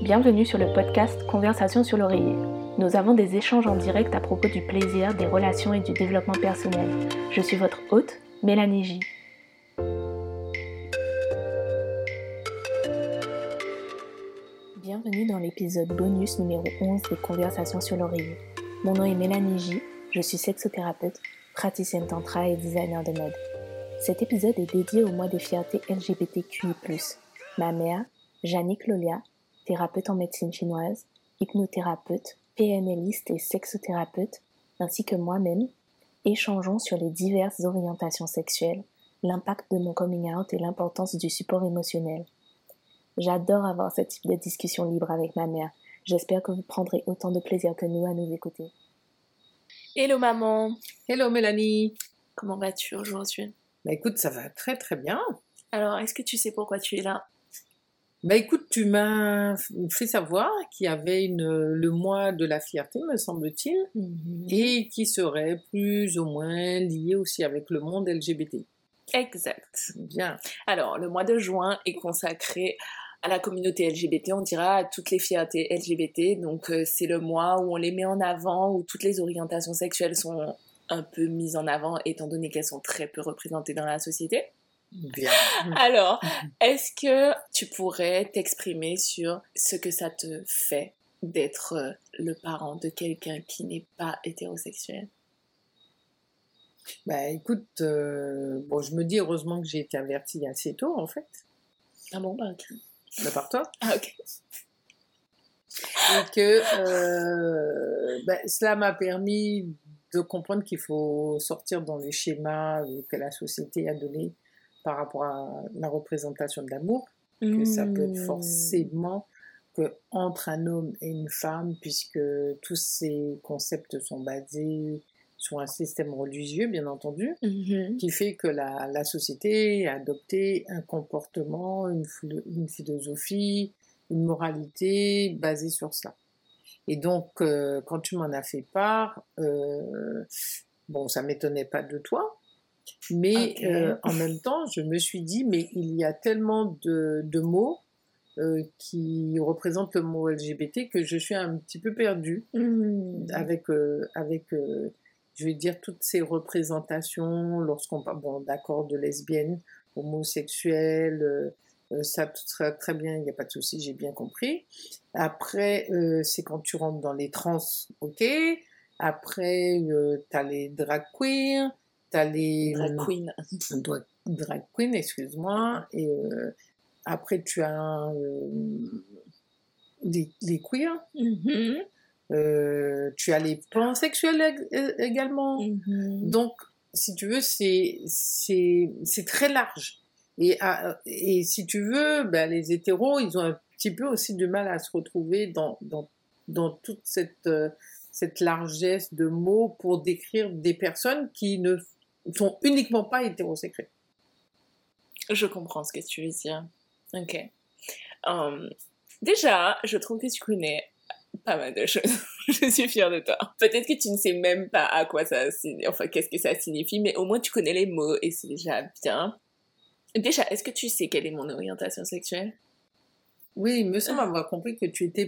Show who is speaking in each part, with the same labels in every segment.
Speaker 1: Bienvenue sur le podcast Conversation sur l'oreiller. Nous avons des échanges en direct à propos du plaisir, des relations et du développement personnel. Je suis votre hôte, Mélanie J. Bienvenue dans l'épisode bonus numéro 11 des Conversations sur l'oreiller. Mon nom est Mélanie J. Je suis sexothérapeute, praticienne tantra et designer de mode. Cet épisode est dédié au mois des fiertés LGBTQI+. Ma mère, Jannick Lolia, thérapeute en médecine chinoise, hypnothérapeute, PNListe et sexothérapeute, ainsi que moi-même, échangeons sur les diverses orientations sexuelles, l'impact de mon coming out et l'importance du support émotionnel. J'adore avoir ce type de discussion libre avec ma mère. J'espère que vous prendrez autant de plaisir que nous à nous écouter.
Speaker 2: Hello maman,
Speaker 3: Hello Mélanie.
Speaker 2: comment vas-tu aujourd'hui?
Speaker 3: Bah écoute, ça va très très bien.
Speaker 2: Alors, est-ce que tu sais pourquoi tu es là?
Speaker 3: Bah écoute, tu m'as fait savoir qu'il y avait une, le mois de la fierté, me semble-t-il, et qui serait plus ou moins lié aussi avec le monde LGBT.
Speaker 2: Exact.
Speaker 3: Bien.
Speaker 2: Alors, le mois de juin est consacré à la communauté LGBT, on dira à toutes les fiertés LGBT. Donc, euh, c'est le mois où on les met en avant, où toutes les orientations sexuelles sont un peu mises en avant, étant donné qu'elles sont très peu représentées dans la société.
Speaker 3: Bien.
Speaker 2: Alors, est-ce que tu pourrais t'exprimer sur ce que ça te fait d'être euh, le parent de quelqu'un qui n'est pas hétérosexuel?
Speaker 3: Bah écoute, euh, bon, je me dis heureusement que j'ai été avertie assez tôt en fait,
Speaker 2: Ah bon, bah ok.
Speaker 3: de par toi,
Speaker 2: Ah ok.
Speaker 3: et que euh, bah, cela m'a permis de comprendre qu'il faut sortir dans les schémas que la société a donnés par rapport à la représentation de l'amour. que ça peut être forcément que entre un homme et une femme, puisque tous ces concepts sont basés sur un système religieux, bien entendu,
Speaker 2: Mhm.
Speaker 3: qui fait que la, la société a adopté un comportement, une philosophie, une moralité basée sur ça. Et donc, euh, quand tu m'en as fait part, euh, bon, ça m'étonnait pas de toi, mais euh, en même temps, je me suis dit, mais il y a tellement de, de mots euh, qui représentent le mot LGBT que je suis un petit peu perdue
Speaker 2: Mhm.
Speaker 3: avec, euh, avec je vais dire, toutes ces représentations lorsqu'on parle, bon, d'accord, de euh, euh, ça tout sera très bien, il n'y a pas de souci, j'ai bien compris. Après, c'est quand tu rentres dans les trans, ok. Après, euh, t'as les drag queens, t'as les
Speaker 2: Drag queen.
Speaker 3: Dra- drag queen, excuse-moi, et euh, après tu as euh, les, les queers,
Speaker 2: Mhm.
Speaker 3: euh, tu as les pansexuels ég- euh, également.
Speaker 2: Mhm.
Speaker 3: Donc, si tu veux, c'est très large. Et, à- et si tu veux, ben, les hétéros, ils ont un petit peu aussi du mal à se retrouver dans, dans, dans toute cette, euh, cette largesse de mots pour décrire des personnes qui ne sont uniquement pas hétérosexuelles.
Speaker 2: Je comprends ce que tu veux dire. Ok. Hum, déjà, je trouve que tu connais pas mal de choses. je suis fière de toi. Peut-être que tu ne sais même pas à quoi ça signifie, enfin qu'est-ce que ça signifie, mais au moins tu connais les mots et c'est déjà bien. Déjà, est-ce que tu sais quelle est mon orientation sexuelle?
Speaker 3: Oui, il me semble avoir compris que tu étais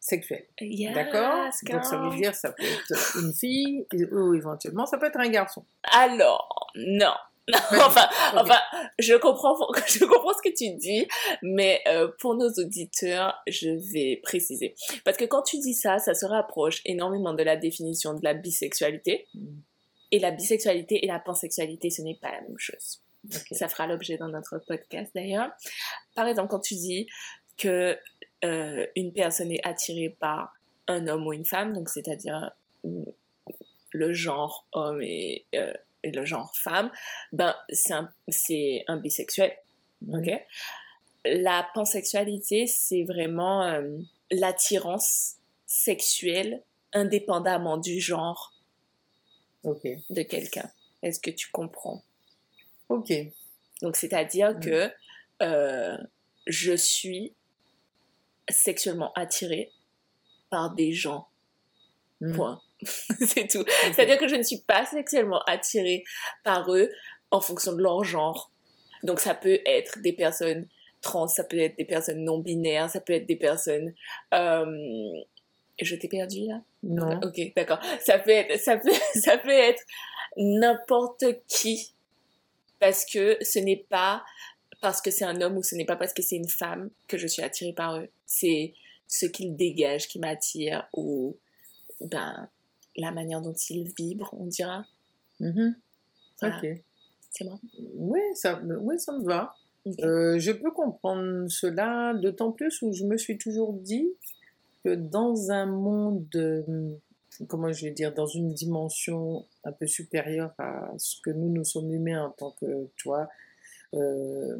Speaker 3: pansexuel.
Speaker 2: Yes,
Speaker 3: D'accord Donc ça veut dire ça peut être une fille ou éventuellement ça peut être un garçon.
Speaker 2: Alors, non.
Speaker 3: Ouais,
Speaker 2: enfin, enfin, je comprends, je comprends ce que tu dis, mais euh, pour nos auditeurs, je vais préciser. Parce que quand tu dis ça, ça se rapproche énormément de la définition de la bisexualité.
Speaker 3: Mm.
Speaker 2: Et la bisexualité et la pansexualité, ce n'est pas la même chose. Ça fera l'objet dans notre podcast d'ailleurs. Par exemple, quand tu dis que euh, une personne est attirée par un homme ou une femme, donc c'est-à-dire euh, le genre homme et, euh, et le genre femme, ben c'est un, c'est un bisexuel. Ok? La pansexualité, c'est vraiment euh, l'attirance sexuelle indépendamment du genre
Speaker 3: Ok.
Speaker 2: de quelqu'un. Est-ce que tu comprends?
Speaker 3: Ok.
Speaker 2: Donc, c'est-à dire
Speaker 3: Mm.
Speaker 2: que euh, je suis sexuellement attirée par des gens.
Speaker 3: Mm.
Speaker 2: Point. c'est tout. C'est-à-dire que je ne suis pas sexuellement attirée par eux en fonction de leur genre. Donc, ça peut être des personnes trans, ça peut être des personnes non binaires, ça peut être des personnes. Euh, je t'ai perdu là?
Speaker 3: Non.
Speaker 2: Ok, d'accord. Ça peut être, ça peut, ça peut être n'importe qui parce que ce n'est pas parce que c'est un homme ou ce n'est pas parce que c'est une femme que je suis attirée par eux. C'est ce qu'ils dégagent qui m'attire ou ben la manière dont ils vibrent, on dira.
Speaker 3: Mhm.
Speaker 2: Voilà.
Speaker 3: Ok.
Speaker 2: C'est bon.
Speaker 3: Oui, ça, oui, ça me va. Euh, je peux comprendre cela, d'autant plus où je me suis toujours dit que dans un monde, euh, comment je vais dire, dans une dimension un peu supérieure à ce que nous, nous sommes humains en tant que, toi, euh,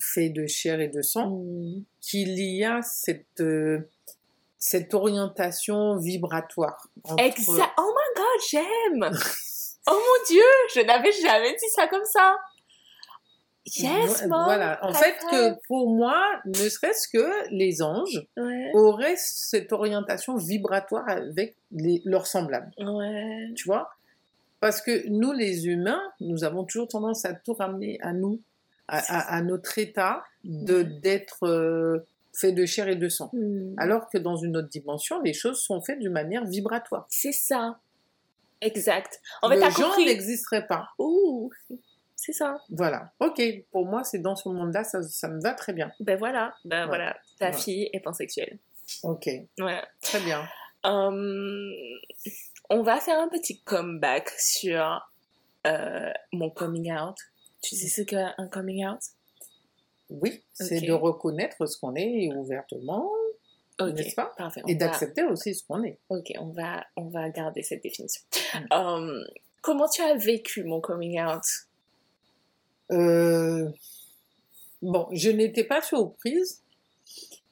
Speaker 3: fait de chair et de sang,
Speaker 2: Mm.
Speaker 3: qu'il y a cette, euh, cette orientation vibratoire. entre-
Speaker 2: Exact. Oh my god, j'aime. oh mon dieu, je n'avais jamais dit ça comme ça. Yes, mom.
Speaker 3: Voilà. En fait, que pour moi, ne serait-ce que les anges
Speaker 2: Ouais.
Speaker 3: auraient cette orientation vibratoire avec les, leurs semblables.
Speaker 2: Ouais.
Speaker 3: Tu vois? Parce que nous, les humains, nous avons toujours tendance à tout ramener à nous, à, à- à notre état de d'être euh, fait de chair et de sang.
Speaker 2: Mm.
Speaker 3: Alors que dans une autre dimension, les choses sont faites d'une manière vibratoire.
Speaker 2: C'est ça. Exact. En fait,
Speaker 3: Le genre n'existerait pas.
Speaker 2: Ouh, c'est ça.
Speaker 3: Voilà. Ok, pour moi, c'est dans ce monde-là, ça, ça me va très bien.
Speaker 2: Ben voilà, ben voilà. Ta fille est pansexuelle.
Speaker 3: Ok,
Speaker 2: Voilà.
Speaker 3: très bien.
Speaker 2: Hum, on va faire un petit comeback sur euh, mon coming out. Tu sais ce qu'est un coming out?
Speaker 3: Oui, c'est de reconnaître ce qu'on est ouvertement, n'est-ce pas?
Speaker 2: parfait.
Speaker 3: Et
Speaker 2: va-
Speaker 3: d'accepter aussi ce qu'on est.
Speaker 2: Ok, on va, on va garder cette définition.
Speaker 3: Mm.
Speaker 2: Hum, comment tu as vécu mon coming out?
Speaker 3: Euh, Bon, je n'étais pas surprise.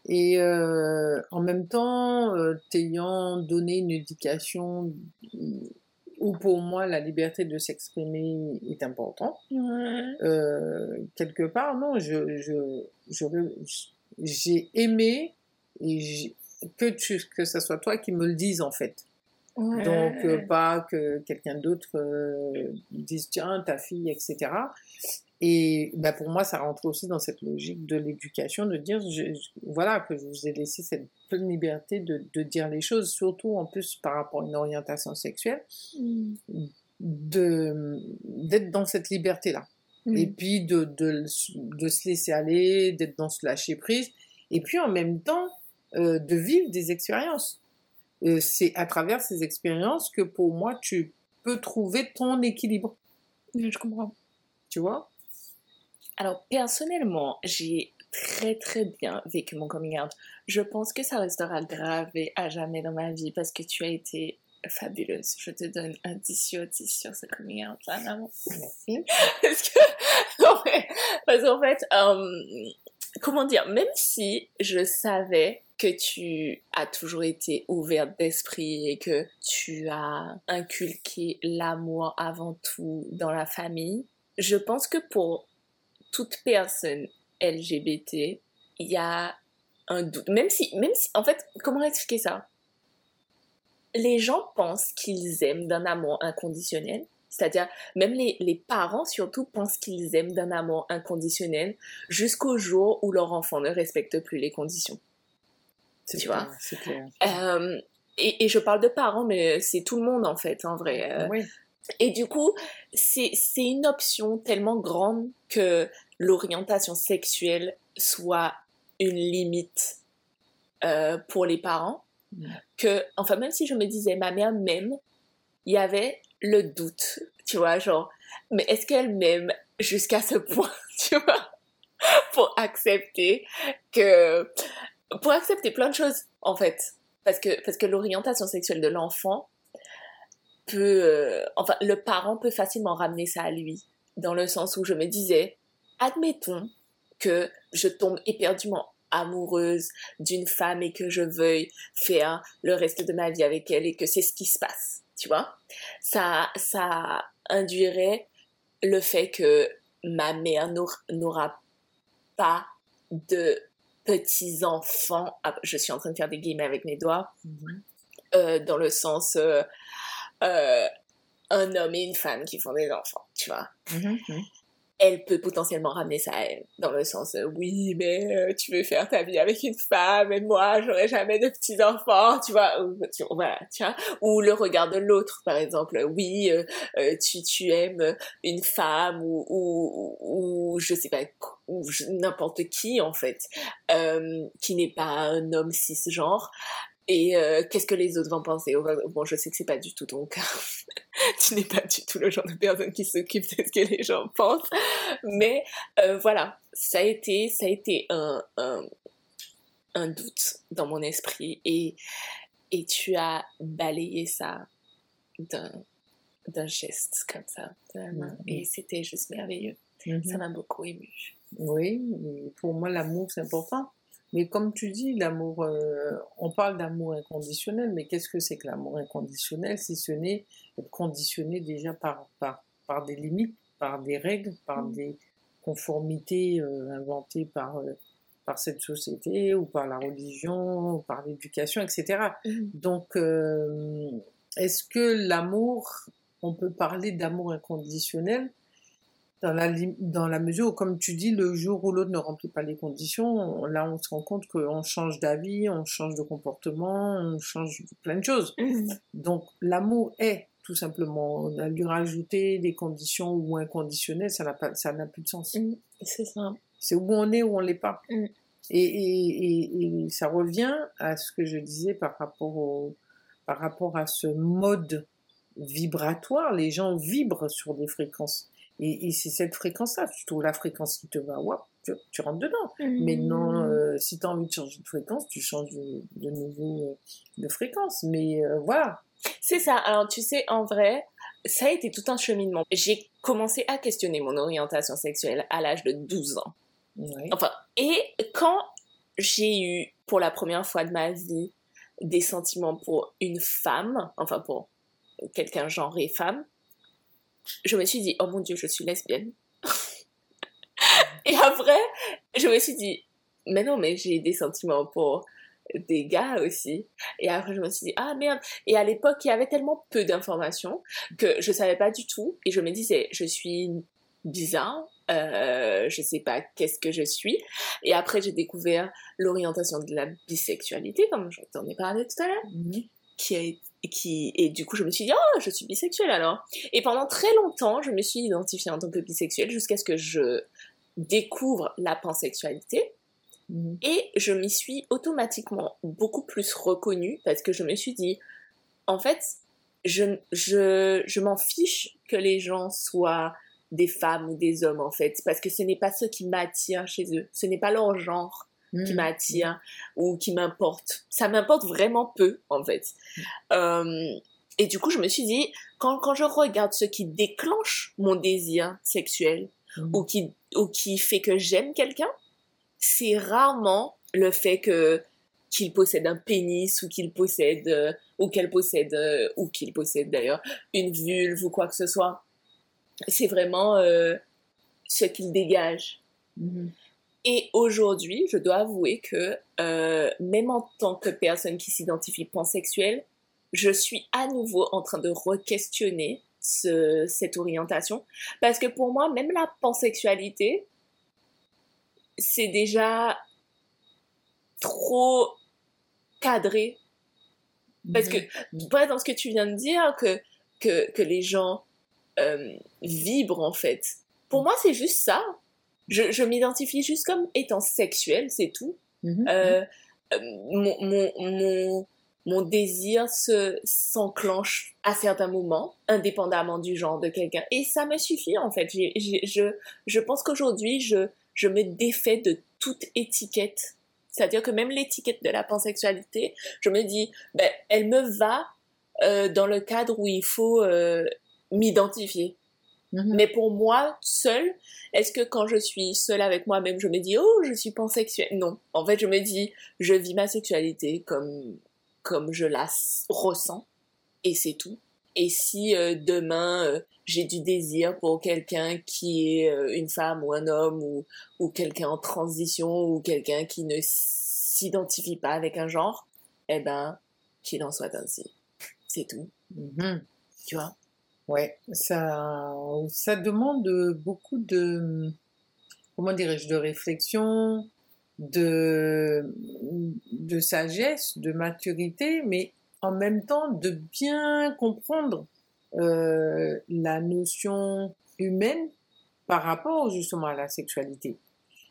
Speaker 3: Et euh, en même temps, euh, t'ayant donné une éducation où pour moi la liberté de s'exprimer est importante, euh, quelque part, non, je, j'ai aimé et que, tu, que ce soit toi qui me le dise en fait.
Speaker 2: Ouais.
Speaker 3: Donc, euh, pas que quelqu'un d'autre euh, dise tiens, ta fille, etc. Et bah, pour moi, ça rentre aussi dans cette logique de l'éducation, de dire je- je- voilà, que je vous ai laissé cette pleine liberté de, de dire les choses, surtout en plus par rapport à une orientation sexuelle,
Speaker 2: Mm.
Speaker 3: de d'être dans cette liberté-là.
Speaker 2: Mm.
Speaker 3: Et puis de, de, de se laisser aller, d'être dans ce lâcher prise, et puis en même temps euh, de vivre des expériences. Euh, c'est à travers ces expériences que pour moi tu peux trouver ton équilibre,
Speaker 2: Je comprends.
Speaker 3: tu vois?
Speaker 2: Alors, personnellement, j'ai très très bien vécu mon coming out. Je pense que ça restera gravé à jamais dans ma vie parce que tu as été fabuleuse. Je te donne un 10 sur 10 sur ce coming out là, maman.
Speaker 3: Merci.
Speaker 2: Parce que, parce qu'en fait, euh, comment dire, même si je savais que tu as toujours été ouverte d'esprit et que tu as inculqué l'amour avant tout dans la famille, je pense que pour toute personne LGBT, il y a un doute. Même si, même si, en fait, comment expliquer ça? Les gens pensent qu'ils aiment d'un amour inconditionnel. C'est-à-dire, même les, les parents surtout pensent qu'ils aiment d'un amour inconditionnel jusqu'au jour où leur enfant ne respecte plus les conditions. Tu
Speaker 3: clair,
Speaker 2: vois.
Speaker 3: Clair.
Speaker 2: Euh, et, et je parle de parents, mais c'est tout le monde en fait, en vrai. Euh,
Speaker 3: Oui.
Speaker 2: Et du coup, c'est une option tellement grande que l'orientation sexuelle soit une limite euh, pour les parents.
Speaker 3: Mm.
Speaker 2: Que, enfin, même si je me disais, ma mère m'aime, il y avait le doute, tu vois, genre, mais est-ce qu'elle m'aime jusqu'à ce point, tu vois, pour accepter que, pour accepter plein de choses, en fait. Parce que, parce que l'orientation sexuelle de l'enfant peut, euh, enfin, le parent peut facilement ramener ça à lui. Dans le sens où je me disais, admettons que je tombe éperdument amoureuse d'une femme et que je veuille faire le reste de ma vie avec elle et que c'est ce qui se passe, tu vois. Ça, ça induirait le fait que ma mère n'aur- n'aura pas de petits-enfants. Ah, je suis en train de faire des guillemets avec mes doigts
Speaker 3: Mhm.
Speaker 2: euh, dans le sens euh, euh, un homme et une femme qui font des enfants, tu vois.
Speaker 3: Mhm, mhm.
Speaker 2: elle peut potentiellement ramener ça à elle, dans le sens euh, oui, mais euh, tu veux faire ta vie avec une femme et moi, j'aurai jamais de petits enfants, tu vois, ou, tu, voilà, tu vois, ou le regard de l'autre, par exemple, oui, euh, tu, tu aimes une femme ou, ou, ou je sais pas, ou n'importe qui en fait, qui n'est pas un homme cisgenre, et euh, qu'est-ce que les autres vont penser Bon, je sais que c'est pas du tout ton cas. tu n'es pas du tout le genre de personne qui s'occupe de ce que les gens pensent. Mais euh, voilà, ça a été, ça a été un, un, un, doute dans mon esprit et, et tu as balayé ça d'un, d'un geste comme ça de la main. Et c'était juste merveilleux. Ça m'a beaucoup ému.
Speaker 3: Oui, pour moi, l'amour, c'est important. Mais comme tu dis, l'amour, euh, on parle d'amour inconditionnel, mais qu'est-ce que c'est que l'amour inconditionnel si ce n'est être conditionné déjà par, par, par des limites, par des règles, par mmh. des conformités euh, inventées par, euh, par cette société ou par la religion, ou par l'éducation, etc. Mmh. Donc, est-ce que l'amour, on peut parler d'amour inconditionnel dans la, dans la mesure où, comme tu dis, le jour où l'autre ne remplit pas les conditions, là, on se rend compte qu'on change d'avis, on change de comportement, on change plein de choses. Mmh. Donc, l'amour est tout simplement. On a lui rajouter des conditions ou inconditionnelles, ça n'a pas, ça n'a plus de sens.
Speaker 2: Mmh. C'est ça.
Speaker 3: C'est où on est, où on l'est pas. Mmh. Et, et, et, ça revient à ce que je disais par rapport au, par rapport à ce mode vibratoire. Les gens vibrent sur des fréquences. Et, c'est cette fréquence-là. Tu trouves la fréquence qui te va, tu, rentres dedans. Mais non, mmh. euh, si tu as envie de changer de fréquence, tu changes de, nouveau euh, de fréquence. Mais euh, voilà.
Speaker 2: C'est ça. Alors, tu sais, en vrai, ça a été tout un cheminement. J'ai commencé à questionner mon orientation sexuelle à l'âge de 12 ans. Enfin, et quand j'ai eu, pour la première fois de ma vie, des sentiments pour une femme, enfin pour quelqu'un genré femme, je me suis dit, oh mon dieu, je suis lesbienne. et après, je me suis dit, mais non, mais j'ai des sentiments pour des gars aussi. Et après, je me suis dit, ah merde. Et à l'époque, il y avait tellement peu d'informations que je savais pas du tout. Et je me disais, je suis bizarre. Euh, je sais pas qu'est-ce que je suis. Et après, j'ai découvert l'orientation de la bisexualité, comme je t'en ai parlé tout à l'heure, qui a été qui et du coup je me suis dit oh je suis bisexuelle alors. Et pendant très longtemps je me suis identifiée en tant que bisexuelle jusqu'à ce que je découvre la pansexualité. Mhm. et je m'y suis automatiquement beaucoup plus reconnue parce que je me suis dit en fait je je je m'en fiche que les gens soient des femmes ou des hommes en fait parce que ce n'est pas ce qui m'attire chez eux. Ce n'est pas leur genre qui mmh. m'attire ou qui m'importe. Ça m'importe vraiment peu, en fait. Euh, et du coup, je me suis dit, quand, quand je regarde ce qui déclenche mon désir sexuel mmh. ou, qui, ou qui fait que j'aime quelqu'un, c'est rarement le fait que qu'il possède un pénis ou qu'il possède euh, ou qu'elle possède euh, ou qu'il possède d'ailleurs une vulve ou quoi que ce soit. C'est vraiment ce qu'il dégage. Mmh. Et aujourd'hui, je dois avouer que euh, même en tant que personne qui s'identifie pansexuelle, je suis à nouveau en train de re-questionner ce, cette orientation. Parce que pour moi, même la pansexualité, c'est déjà trop cadré. Parce que, pas dans ce que tu viens de dire, que, que, que les gens euh, vibrent en fait. Pour moi, c'est juste ça je, je m'identifie juste comme étant sexuelle, c'est tout. Mhm, euh, mhm. mon, mon, mon, mon, désir se s'enclenche à certains moments, indépendamment du genre de quelqu'un. Et ça me suffit, en fait. je, je pense qu'aujourd'hui, je, je me défais de toute étiquette. C'est-à-dire que même l'étiquette de la pansexualité, je me dis, ben, elle me va euh, dans le cadre où il faut euh, m'identifier. Mhm. Mais pour moi, seule, est-ce que quand je suis seule avec moi-même, je me dis oh je suis pansexuelle? Non, en fait je me dis je vis ma sexualité comme comme je la ressens et c'est tout. Et si euh, demain euh, j'ai du désir pour quelqu'un qui est euh, une femme ou un homme ou, ou quelqu'un en transition ou quelqu'un qui ne s'identifie pas avec un genre, eh ben qu'il en soit ainsi. C'est tout. Mhm. Tu vois?
Speaker 3: Ouais, ça, ça demande beaucoup de, comment dirais-je, de réflexion, de, de sagesse, de maturité, mais en même temps de bien comprendre euh, la notion humaine par rapport justement à la sexualité.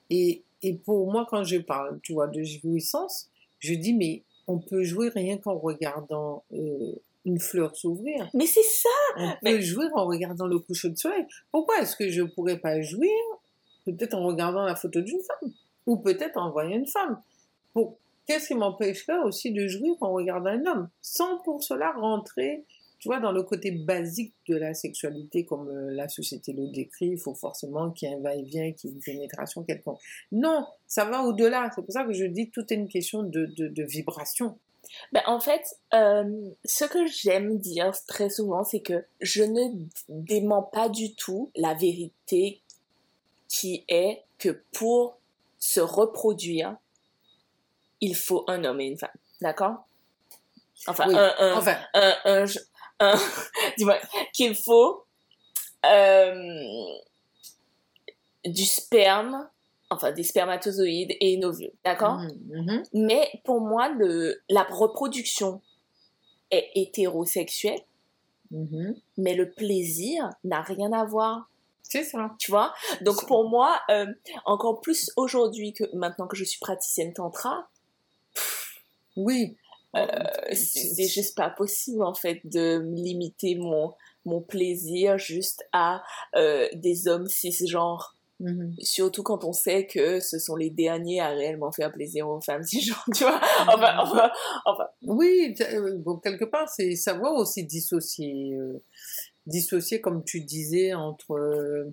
Speaker 3: Et, et pour moi, quand je parle, tu vois, de jouissance, je dis, mais on peut jouer rien qu'en regardant euh, une fleur s'ouvrir.
Speaker 2: Mais c'est ça
Speaker 3: On peut jouir en regardant le coucher de soleil. Pourquoi est-ce que je pourrais pas jouir peut-être en regardant la photo d'une femme? Ou peut-être en voyant une femme? Qu'est-ce qui m'empêcherait aussi de jouir en regardant un homme? Sans pour cela rentrer tu vois, dans le côté basique de la sexualité, comme euh, la société le décrit, il faut forcément qu'il y ait un va-et-vient, qu'il y ait une pénétration quelconque. Non, ça va au-delà. C'est pour ça que je dis tout est une question de, de, vibration.
Speaker 2: Ben, en fait, euh, ce que j'aime dire très souvent, c'est que je ne dément pas du tout la vérité qui est que pour se reproduire, il faut un homme et une femme. D'accord? Enfin, un, un, enfin. un, dis-moi, qu'il faut euh, du sperme, enfin des spermatozoïdes et une ovule, d'accord? Mmh, mmh. Mais pour moi, le, la reproduction est hétérosexuelle, mmh. mais le plaisir n'a rien à voir.
Speaker 3: C'est ça.
Speaker 2: Tu vois? Donc pour moi, euh, encore plus aujourd'hui que maintenant que je suis praticienne tantra,
Speaker 3: oui,
Speaker 2: euh, c'est juste pas possible en fait de limiter mon mon plaisir juste à euh, des hommes cisgenres. Mmh Surtout quand on sait que ce sont les derniers à réellement faire plaisir aux femmes cisgenres, tu vois. Enfin, enfin, enfin.
Speaker 3: Oui, euh, bon, quelque part, c'est savoir aussi dissocier. dissocier, comme tu disais, entre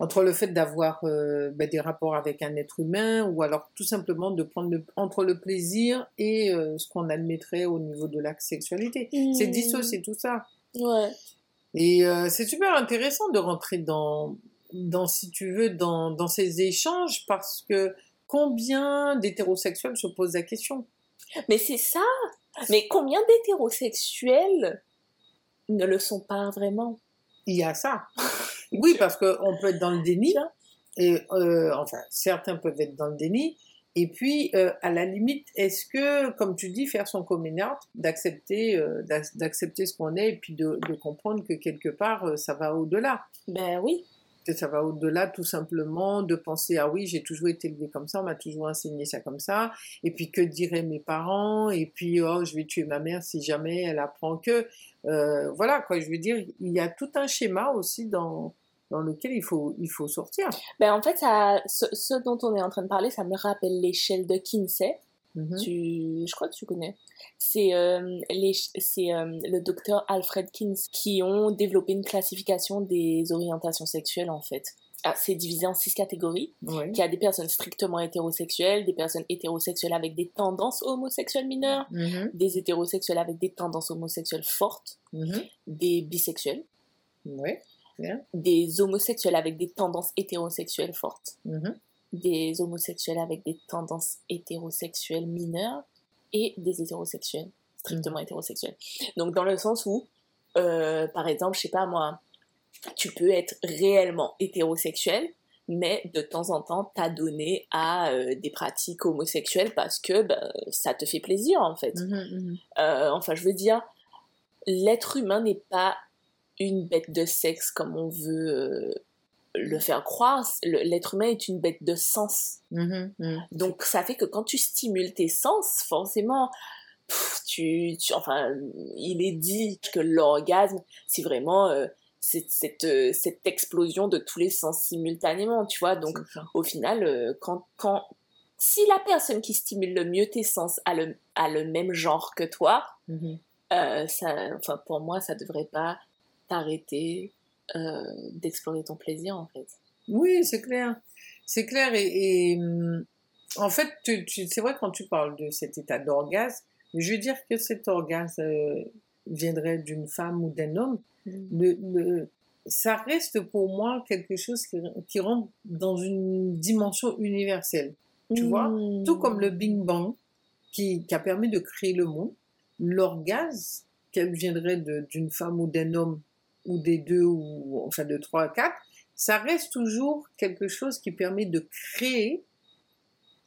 Speaker 3: entre le fait d'avoir euh, ben, des rapports avec un être humain ou alors tout simplement de prendre entre le plaisir et euh, ce qu'on admettrait au niveau de la sexualité. C'est mmh. dissocier tout ça.
Speaker 2: Ouais.
Speaker 3: Et euh, c'est super intéressant de rentrer dans, dans si tu veux, dans, dans ces échanges parce que combien d'hétérosexuels se posent la question?
Speaker 2: Mais c'est ça! Mais combien d'hétérosexuels ne le sont pas vraiment?
Speaker 3: Il y a ça. Oui, parce qu'on peut être dans le déni, et, euh, enfin, certains peuvent être dans le déni, et puis, euh, à la limite, est-ce que, comme tu dis, faire son coming out, d'accepter, euh, d'accepter ce qu'on est, et puis de, de, comprendre que quelque part, ça va au-delà?
Speaker 2: Ben oui
Speaker 3: que ça va au-delà tout simplement de penser ah oui j'ai toujours été élevé comme ça on m'a toujours enseigné ça comme ça. Et puis que diraient mes parents? Et puis oh je vais tuer ma mère si jamais elle apprend que euh, voilà quoi. Je veux dire il y a tout un schéma aussi dans dans lequel il faut il faut sortir.
Speaker 2: Ben en fait ce, ce dont on est en train de parler ça me rappelle l'échelle de Kinsey Mhm. Tu, je crois que tu connais. C'est euh, euh, le docteur Alfred Kins qui ont développé une classification des orientations sexuelles en fait. Ah, c'est divisé en six catégories. Il y a des personnes strictement hétérosexuelles, des personnes hétérosexuelles avec des tendances homosexuelles mineures, mhm. des hétérosexuels avec des tendances homosexuelles fortes, mhm. des bisexuels, des homosexuels avec des tendances hétérosexuelles fortes, des homosexuels avec des tendances hétérosexuelles mineures et des hétérosexuels, strictement mm. hétérosexuels. Donc dans le sens où, euh, par exemple, je sais pas moi, tu peux être réellement hétérosexuel, mais de temps en temps t'adonner à euh, des pratiques homosexuelles parce que ben, ça te fait plaisir en fait. Mm-hmm, mm-hmm. Euh, enfin, je veux dire, l'être humain n'est pas une bête de sexe comme on veut le faire croire, l'être humain est une bête de sens. Mm-hmm, mm. Donc ça fait que quand tu stimules tes sens, forcément, tu, enfin, il est dit que l'orgasme, c'est vraiment euh, cette, euh, cette, explosion de tous les sens simultanément, tu vois. Donc au final, euh, quand, quand, si la personne qui stimule le mieux tes sens a le, a le même genre que toi, mm-hmm. ça, enfin, pour moi, ça devrait pas t'arrêter euh, d'explorer ton plaisir en fait.
Speaker 3: Oui, c'est clair. C'est clair et, hum, en fait, c'est vrai quand tu parles de cet état d'orgasme, je veux dire que cet orgasme euh, viendrait d'une femme ou d'un homme. Mm. Le, ça reste pour moi quelque chose qui, rentre dans une dimension universelle. Tu vois mm. Tout comme le Big Bang qui, qui a permis de créer le monde, l'orgasme, qu'elle viendrait d'une femme ou d'un homme, ou des deux, ou enfin de trois à quatre, ça reste toujours quelque chose qui permet de créer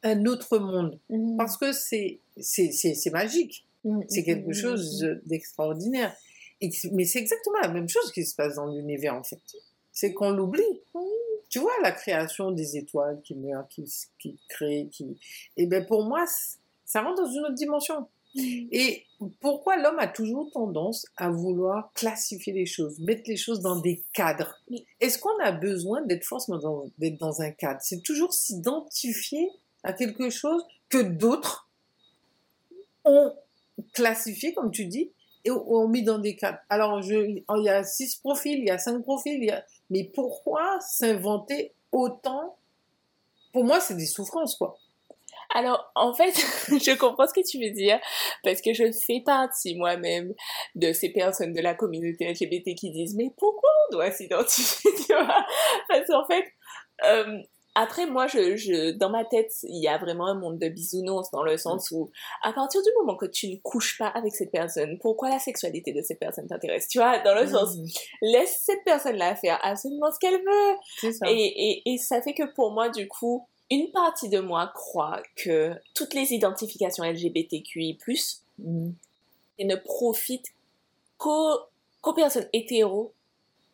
Speaker 3: un autre monde.
Speaker 1: Mhm.
Speaker 3: Parce que c'est, c'est, c'est, c'est magique.
Speaker 1: Mhm,
Speaker 3: C'est quelque chose d'extraordinaire. Et, mais c'est exactement la même chose qui se passe dans l'univers, en fait. C'est qu'on l'oublie. Tu vois, la création des étoiles qui meurent, qui, qui créent, qui... Et bien, pour moi, ça rentre dans une autre dimension. Et pourquoi l'homme a toujours tendance à vouloir classifier les choses, mettre les choses dans des cadres? Est-ce qu'on a besoin d'être forcément dans, d'être dans un cadre? C'est toujours s'identifier à quelque chose que d'autres ont classifié, comme tu dis, et ont mis dans des cadres. Alors, je, il y a six profils, il y a cinq profils, il y a... mais pourquoi s'inventer autant? Pour moi, c'est des souffrances, quoi.
Speaker 2: Alors, en fait, je comprends ce que tu veux dire, parce que je fais partie moi-même de ces personnes de la communauté LGBT qui disent mais pourquoi on doit s'identifier, tu vois? Parce qu'en fait, euh, après moi, je, je, dans ma tête, il y a vraiment un monde de bisounours dans le sens où, à partir du moment que tu ne couches pas avec cette personne, pourquoi la sexualité de cette personne t'intéresse? Tu vois, dans le sens,
Speaker 3: Mhm.
Speaker 2: laisse cette personne-là faire absolument ce qu'elle veut.
Speaker 3: Ça.
Speaker 2: Et, et, et ça fait que pour moi, du coup, une partie de moi croit que toutes les identifications LGBTQI+, et ne profitent qu'aux personnes hétéros.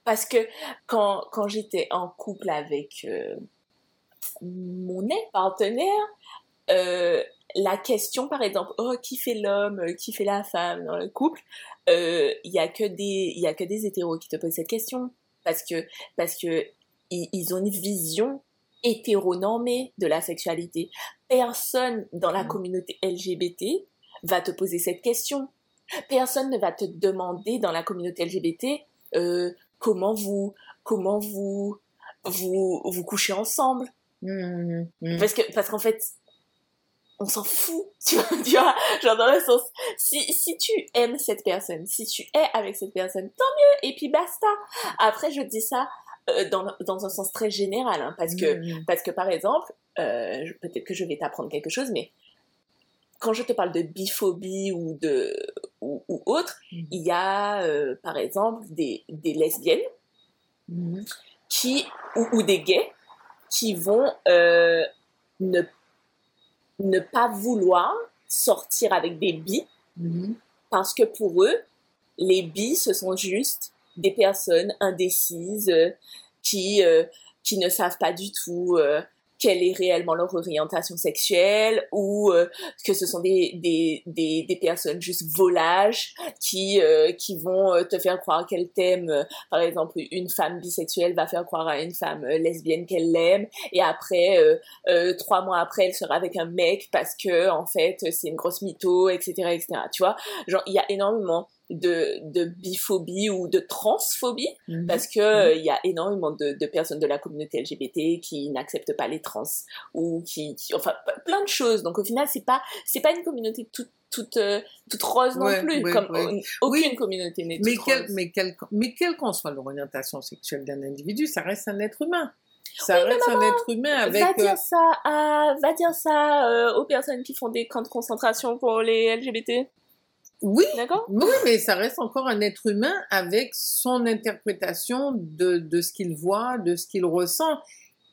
Speaker 2: Parce que quand, quand j'étais en couple avec euh, mon ex-partenaire, euh, la question, par exemple, oh, qui fait l'homme, euh, qui fait la femme dans le couple, euh, il y a que des, y a que des hétéros qui te posent cette question. Parce que, parce que ils, ils ont une vision hétéronormée de la sexualité. Personne dans la
Speaker 3: Mhm.
Speaker 2: communauté LGBT va te poser cette question. Personne ne va te demander dans la communauté LGBT euh, comment vous, comment vous, vous, vous couchez ensemble.
Speaker 3: Mhm. Mhm.
Speaker 2: Parce que, parce qu'en fait, on s'en fout, tu vois, tu vois, genre dans le sens, si, si tu aimes cette personne, si tu es avec cette personne, tant mieux, et puis basta. Après, je dis ça dans, dans un sens très général, hein, parce que,
Speaker 3: Mhm.
Speaker 2: parce que par exemple, euh, peut-être que je vais t'apprendre quelque chose, mais quand je te parle de biphobie ou de ou, ou autre,
Speaker 3: Mhm.
Speaker 2: il y a euh, par exemple des, des lesbiennes
Speaker 3: Mhm.
Speaker 2: qui ou, ou des gays qui vont euh, ne ne pas vouloir sortir avec des bi
Speaker 3: Mhm.
Speaker 2: parce que pour eux les bi ce sont juste des personnes indécises euh, qui euh, qui ne savent pas du tout euh, quelle est réellement leur orientation sexuelle ou que ce sont des, des, des, personnes juste volages qui, qui vont te faire croire qu'elles t'aiment. Par exemple, une femme bisexuelle va faire croire à une femme lesbienne qu'elle l'aime et après, trois mois après, elle sera avec un mec parce que, en fait, c'est une grosse mytho, etc., etc. Tu vois? Il y a énormément de, de biphobie ou de transphobie
Speaker 3: Mhm.
Speaker 2: parce que euh, il y a énormément de, de personnes de la communauté LGBT qui n'acceptent pas les trans ou qui, qui- enfin plein de choses donc au final c'est pas c'est pas une communauté toute toute euh, toute rose non
Speaker 3: Ouais,
Speaker 2: plus
Speaker 3: ouais,
Speaker 2: comme
Speaker 3: ouais.
Speaker 2: euh, aucune
Speaker 3: Oui,
Speaker 2: communauté n'est
Speaker 3: Mais quel, mais quel, mais quelle qu'en soit l'orientation sexuelle d'un individu, ça reste un être humain. Ça
Speaker 2: Oui,
Speaker 3: reste un être humain avec.
Speaker 2: va
Speaker 3: euh,
Speaker 2: dire ça à va dire ça euh, aux personnes qui font des camps de concentration pour les LGBT
Speaker 3: Oui, oui, mais ça reste encore un être humain avec son interprétation de, de ce qu'il voit, de ce qu'il ressent.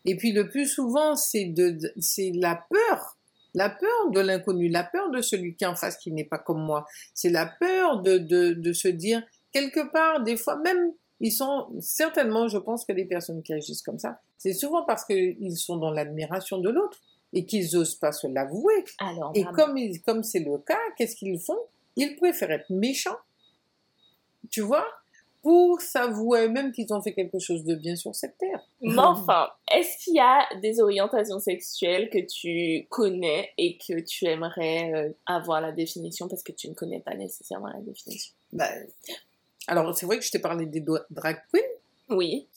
Speaker 3: Et puis le plus souvent, c'est de, de- c'est la peur, la peur de l'inconnu, la peur de celui qui est en face qui n'est pas comme moi. C'est la peur de, de, de se dire quelque part, des fois même, ils sont certainement, je pense que les personnes qui agissent comme ça, c'est souvent parce qu'ils sont dans l'admiration de l'autre et qu'ils osent pas se l'avouer.
Speaker 2: alors
Speaker 3: Et
Speaker 2: maman,
Speaker 3: comme, ils- comme c'est le cas, qu'est-ce qu'ils font? Ils préfèrent être méchants, tu vois, pour s'avouer eux-mêmes qu'ils ont fait quelque chose de bien sur cette terre.
Speaker 2: Mais enfin, est-ce qu'il y a des orientations sexuelles que tu connais et que tu aimerais euh, avoir la définition? Parce que tu ne connais pas nécessairement la définition
Speaker 3: Ben, alors, c'est vrai que je t'ai parlé des drag queens.
Speaker 2: Oui.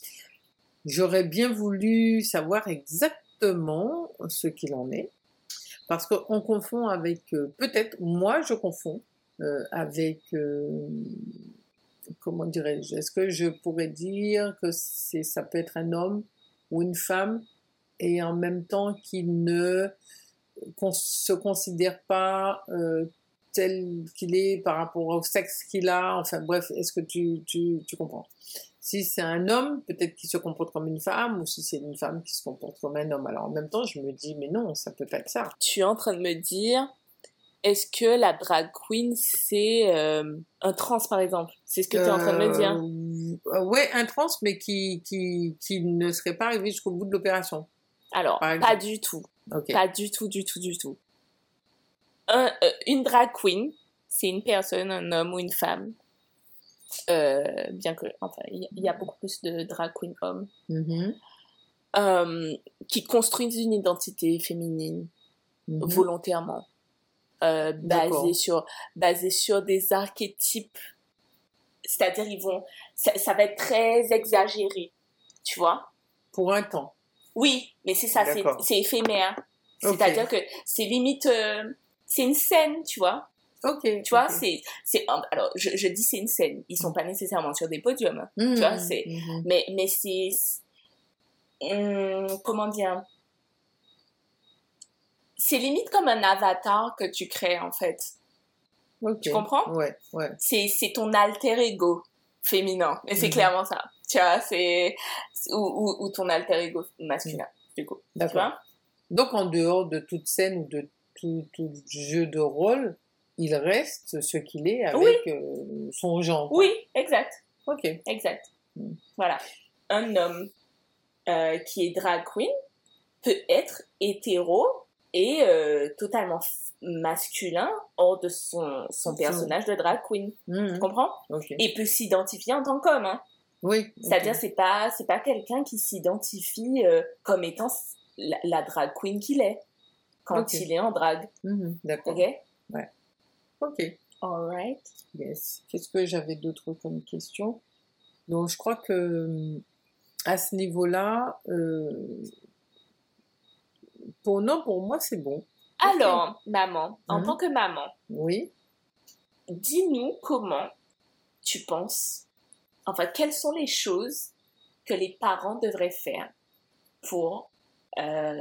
Speaker 3: J'aurais bien voulu savoir exactement ce qu'il en est. Parce qu'on confond avec, euh, peut-être, moi je confonds euh, avec, euh, comment dirais-je, est-ce que je pourrais dire que ça peut être un homme ou une femme et en même temps qui ne qu'on se considère pas euh, tel qu'il est par rapport au sexe qu'il a. Enfin bref, est-ce que tu, tu, tu comprends? Si c'est un homme, peut-être qu'il se comporte comme une femme, ou si c'est une femme qui se comporte comme un homme. Alors en même temps, je me dis, mais non, ça peut pas être ça.
Speaker 2: Tu es en train de me dire, est-ce que la drag queen, c'est euh, un trans, par exemple? C'est ce que tu es en train de me dire
Speaker 3: euh, Ouais, un trans, mais qui, qui, qui ne serait pas arrivé jusqu'au bout de l'opération.
Speaker 2: Alors, pas du tout. Pas du tout, du tout, du tout. Un, euh, une drag queen, c'est une personne, un homme ou une femme. Euh, bien que, enfin, il y, a beaucoup plus de drag queen hommes.
Speaker 3: Mm-hmm.
Speaker 2: Euh, qui construisent une identité féminine
Speaker 3: Mm-hmm.
Speaker 2: volontairement. Euh, basée sur, basée sur des archétypes. C'est-à-dire, ils vont, ça, ça va être très exagéré. Tu vois?
Speaker 3: Pour un temps.
Speaker 2: Oui, mais c'est ça, c'est éphémère. C'est-à-dire que c'est limite, euh, c'est une scène, tu vois?
Speaker 3: Ok.
Speaker 2: Tu vois, c'est, c'est, alors je, je dis c'est une scène. Ils sont pas nécessairement sur des podiums, hein.
Speaker 3: Mhm,
Speaker 2: vois, c'est-
Speaker 3: mhm.
Speaker 2: mais mais c'est, hum, comment dire, c'est limite comme un avatar que tu crées en fait. Tu comprends?
Speaker 3: Ouais, ouais.
Speaker 2: C'est ton alter ego féminin, et c'est
Speaker 3: Mhm.
Speaker 2: clairement ça. Tu vois, c'est ou, ou, ou ton alter ego masculin, du coup.
Speaker 3: D'accord. Donc, en dehors de toute scène ou de tout, tout jeu de rôle, il reste ce qu'il est avec euh, son genre. quoi.
Speaker 2: Oui, exact.
Speaker 3: Ok.
Speaker 2: Exact.
Speaker 3: Mm.
Speaker 2: Voilà. Un homme euh, qui est drag queen peut être hétéro et euh, totalement masculin hors de son, son personnage de drag queen.
Speaker 3: Mhm.
Speaker 2: Tu comprends?
Speaker 3: Ok.
Speaker 2: Et peut s'identifier en tant qu'homme. Hein.
Speaker 3: Oui.
Speaker 2: C'est-à-dire, c'est pas c'est pas quelqu'un qui s'identifie euh, comme étant la, la drag queen qu'il est quand il est en drag.
Speaker 3: Mhm, D'accord.
Speaker 2: Ok?
Speaker 3: Ok.
Speaker 2: Alright.
Speaker 3: Yes. Qu'est-ce que j'avais d'autre comme question? Donc, je crois que à ce niveau-là, euh, pour non, pour moi, c'est bon.
Speaker 2: Alors, maman, en
Speaker 3: Mhm.
Speaker 2: tant que maman,
Speaker 3: Oui.
Speaker 2: dis-nous comment tu penses, enfin, quelles sont les choses que les parents devraient faire pour euh,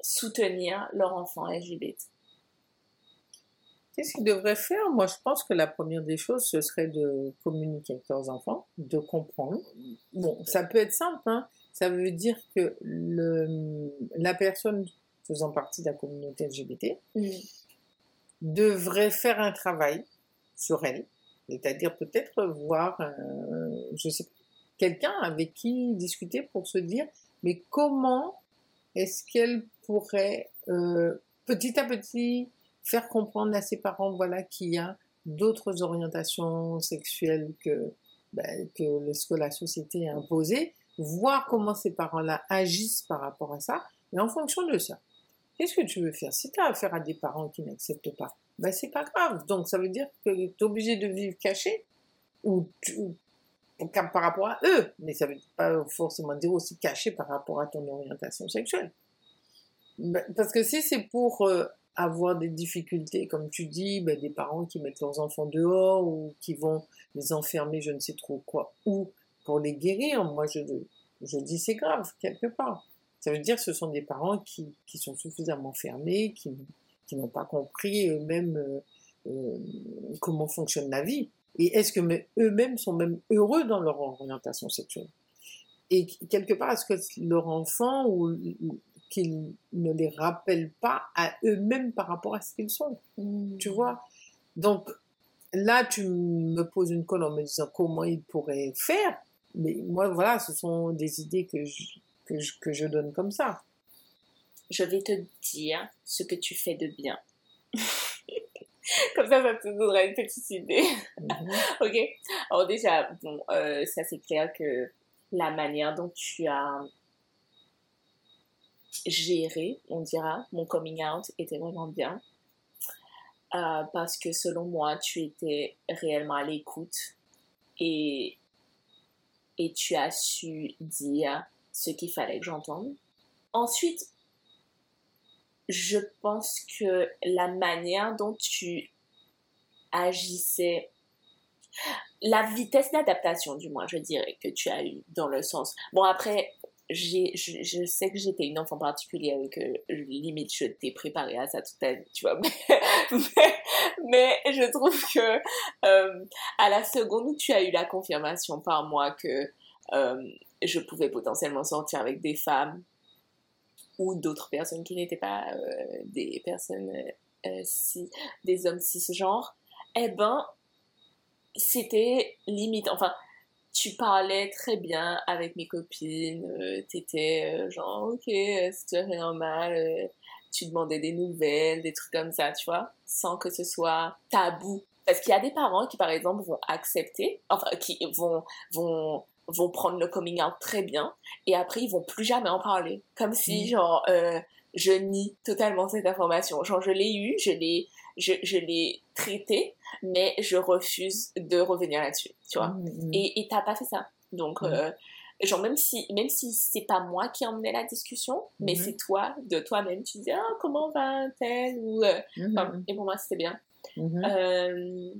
Speaker 2: soutenir leur enfant LGBT.
Speaker 3: Qu'est-ce qu'ils devraient faire? Moi, je pense que la première des choses, ce serait de communiquer avec leurs enfants, de comprendre. Bon, ça peut être simple, hein. Ça veut dire que le, la personne faisant partie de la communauté LGBT devrait faire un travail sur elle, c'est-à-dire peut-être voir, euh, je sais pas, quelqu'un avec qui discuter pour se dire, mais comment est-ce qu'elle pourrait euh, petit à petit faire comprendre à ses parents, voilà, qu'il y a d'autres orientations sexuelles que, ben, que ce que la société a imposé, voir comment ces parents-là agissent par rapport à ça, et en fonction de ça, qu'est-ce que tu veux faire? Si tu as affaire à des parents qui n'acceptent pas, ben c'est pas grave. Donc ça veut dire que tu es obligé de vivre caché, ou tu, par rapport à eux, mais ça veut pas forcément dire aussi caché par rapport à ton orientation sexuelle. Ben, Parce que si c'est pour euh, avoir des difficultés, comme tu dis, ben, des parents qui mettent leurs enfants dehors ou qui vont les enfermer, je ne sais trop quoi, ou pour les guérir, moi je, je dis c'est grave, quelque part. Ça veut dire que ce sont des parents qui, qui sont suffisamment fermés, qui, qui n'ont pas compris eux-mêmes euh, euh, comment fonctionne la vie. Et est-ce que me- eux-mêmes sont même heureux dans leur orientation sexuelle? Et quelque part, est-ce que leur enfant ou qu'ils ne les rappellent pas à eux-mêmes par rapport à ce qu'ils sont? Tu vois? Donc là, tu me poses une colle en me disant comment ils pourraient faire. Mais moi, voilà, ce sont des idées que je, que je, que je donne comme ça.
Speaker 2: Je vais te dire ce que tu fais de bien. Comme ça, ça te donnera une petite idée.
Speaker 3: Mhm.
Speaker 2: ok Alors déjà, bon, euh, ça c'est clair que la manière dont tu as géré, on dira, mon coming out était vraiment bien. Euh, parce que selon moi, tu étais réellement à l'écoute et, et tu as su dire ce qu'il fallait que j'entende. Ensuite, je pense que la manière dont tu agissais, la vitesse d'adaptation, du moins, je dirais, que tu as eu dans le sens. Bon, après, je, je sais que j'étais une enfant particulière et que limite je t'ai préparé à ça toute ta vie, tu vois. Mais, mais, je trouve que euh, à la seconde où tu as eu la confirmation par moi que euh, je pouvais potentiellement sortir avec des femmes ou d'autres personnes qui n'étaient pas euh, des personnes si, des hommes cisgenres, eh ben c'était limite. Enfin, tu parlais très bien avec mes copines, euh, t'étais euh, genre ok, euh, c'était normal, euh, tu demandais des nouvelles, des trucs comme ça, tu vois, sans que ce soit tabou. Parce qu'il y a des parents qui par exemple vont accepter, enfin qui vont vont vont prendre le coming out très bien et après ils vont plus jamais en parler, comme si
Speaker 3: Mhm.
Speaker 2: genre euh, je nie totalement cette information. Genre je l'ai eu, je l'ai je, je l'ai traité, mais je refuse de revenir là-dessus, tu vois.
Speaker 3: Mhm.
Speaker 2: Et et t'as pas fait ça. Donc,
Speaker 3: Mhm.
Speaker 2: euh, genre, même si, même si c'est pas moi qui emmenais la discussion, mais
Speaker 3: Mhm.
Speaker 2: c'est toi, de toi-même, tu disais, ah, comment va tel ou, euh, Et pour moi, c'était bien. Euh,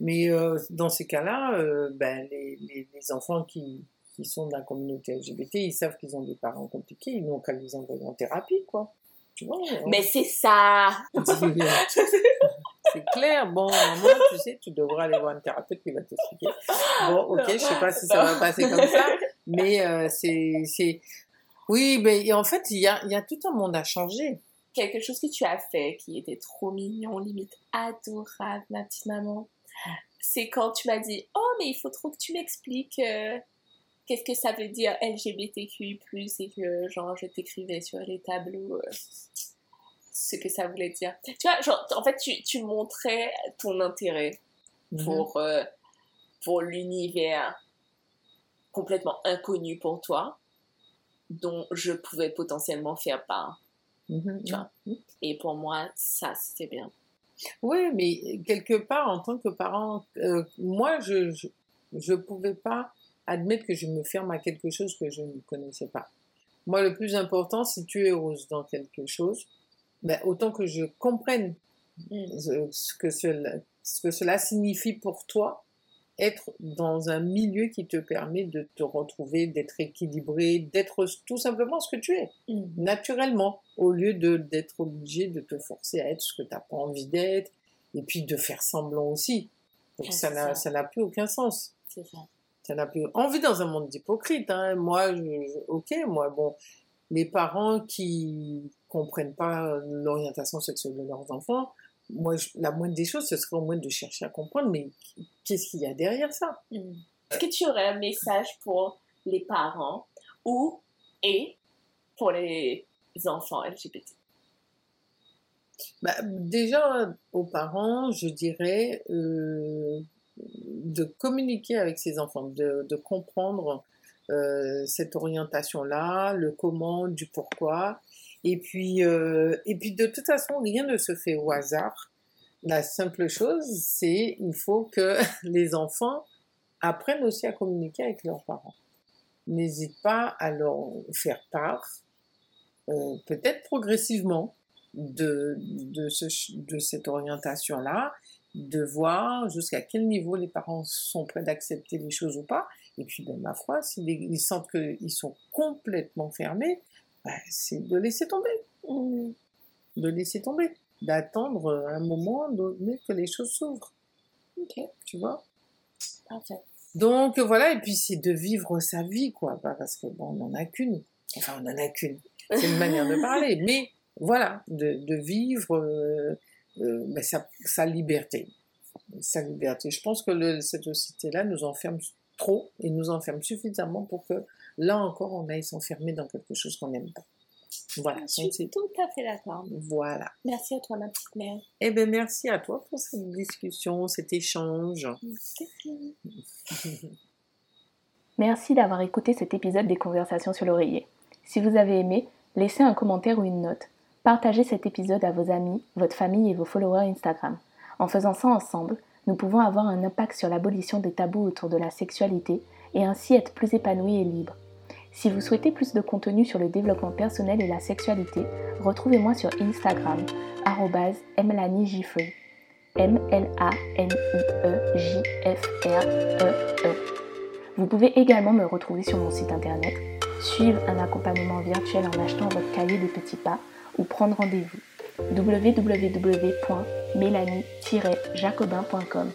Speaker 3: Mais dans ces cas-là, ben, les, les, les enfants qui, qui sont de la communauté LGBT, ils savent qu'ils ont des parents compliqués, ils n'ont qu'à les envoyer en thérapie, quoi. Tu vois on-
Speaker 2: mais c'est ça!
Speaker 3: C'est clair. Bon, maman, tu sais, tu devrais aller voir un thérapeute qui va t'expliquer. Bon, ok, je sais pas si ça va passer comme ça, mais euh, c'est, oui, mais en fait, il y a, y a tout un monde à changer.
Speaker 2: Quelque chose que tu as fait qui était trop mignon, limite adorable, ma petite maman, c'est quand tu m'as dit, oh, mais il faut trop que tu m'expliques euh, qu'est-ce que ça veut dire LGBTQI+, et que, genre, je t'écrivais sur les tableaux euh, ce que ça voulait dire. Tu vois, genre, en fait, tu, tu montrais ton intérêt
Speaker 3: Mhm.
Speaker 2: pour, euh, pour l'univers complètement inconnu pour toi, dont je pouvais potentiellement faire part.
Speaker 3: Mhm.
Speaker 2: Tu vois. Et pour moi, ça, c'était bien.
Speaker 3: Oui, mais quelque part, en tant que parent, euh, moi, je, je pouvais pas admettre que je me ferme à quelque chose que je ne connaissais pas. Moi, le plus important, si tu es heureuse dans quelque chose, ben, autant que je comprenne ce que cela, ce que cela signifie pour toi, être dans un milieu qui te permet de te retrouver, d'être équilibré, d'être tout simplement ce que tu es, naturellement, au lieu de d'être obligé de te forcer à être ce que tu n'as pas envie d'être, et puis de faire semblant aussi. Donc ça.
Speaker 2: ça
Speaker 3: n'a plus aucun sens.
Speaker 2: C'est ça.
Speaker 3: Ça n'a plus. On vit dans un monde d'hypocrites. Hein. Moi, je, ok, moi, bon, les parents qui comprennent pas l'orientation sexuelle de leurs enfants, moi, je- la moindre des choses, ce serait au moins de chercher à comprendre, mais qu'est-ce qu'il y a derrière ça?
Speaker 2: Est-ce que tu aurais un message pour les parents ou et pour les enfants LGBT
Speaker 3: bah, Déjà, aux parents, je dirais euh, de communiquer avec ses enfants, de, de comprendre euh, cette orientation-là, le comment, du pourquoi. Et puis, euh, et puis, de toute façon, rien ne se fait au hasard. La simple chose, c'est il faut que les enfants apprennent aussi à communiquer avec leurs parents. N'hésite pas à leur faire part, euh, peut-être progressivement, de, de, ce, de cette orientation-là, de voir jusqu'à quel niveau les parents sont prêts d'accepter les choses ou pas. Et puis, ben, ma foi, s'ils ils sentent qu'ils sont complètement fermés, ben, c'est de laisser tomber. De laisser tomber. D'attendre un moment donné que les choses s'ouvrent.
Speaker 2: Ok,
Speaker 3: Tu vois?
Speaker 2: Parfait.
Speaker 3: Donc voilà, et puis c'est de vivre sa vie, quoi. Parce que bon, on n'en a qu'une. Enfin, on n'en a qu'une. C'est une manière de parler. Mais voilà, de, de vivre euh, euh, ben, sa, sa liberté. Sa liberté. Je pense que le, cette société-là nous enferme trop et nous enferme suffisamment pour que là encore on aille s'enfermer dans quelque chose qu'on n'aime pas. Voilà.
Speaker 2: Je
Speaker 3: donc
Speaker 2: suis
Speaker 3: c'est-
Speaker 2: tout à fait d'accord.
Speaker 3: Voilà.
Speaker 2: Merci à toi, ma petite mère.
Speaker 3: Eh bien, merci à toi pour cette discussion, cet échange.
Speaker 1: Merci d'avoir écouté cet épisode des Conversations sur l'oreiller. Si vous avez aimé, laissez un commentaire ou une note. Partagez cet épisode à vos amis, votre famille et vos followers Instagram. En faisant ça ensemble, nous pouvons avoir un impact sur l'abolition des tabous autour de la sexualité et ainsi être plus épanouis et libres. Si vous souhaitez plus de contenu sur le développement personnel et la sexualité, retrouvez-moi sur Instagram, arrobase mlanigifree. M-L-A-N-I-E-J-F-R-E-E. Vous pouvez également me retrouver sur mon site internet
Speaker 2: suivre un accompagnement virtuel en achetant votre cahier des petits pas ou prendre rendez-vous. www.mélanie-jacobin.com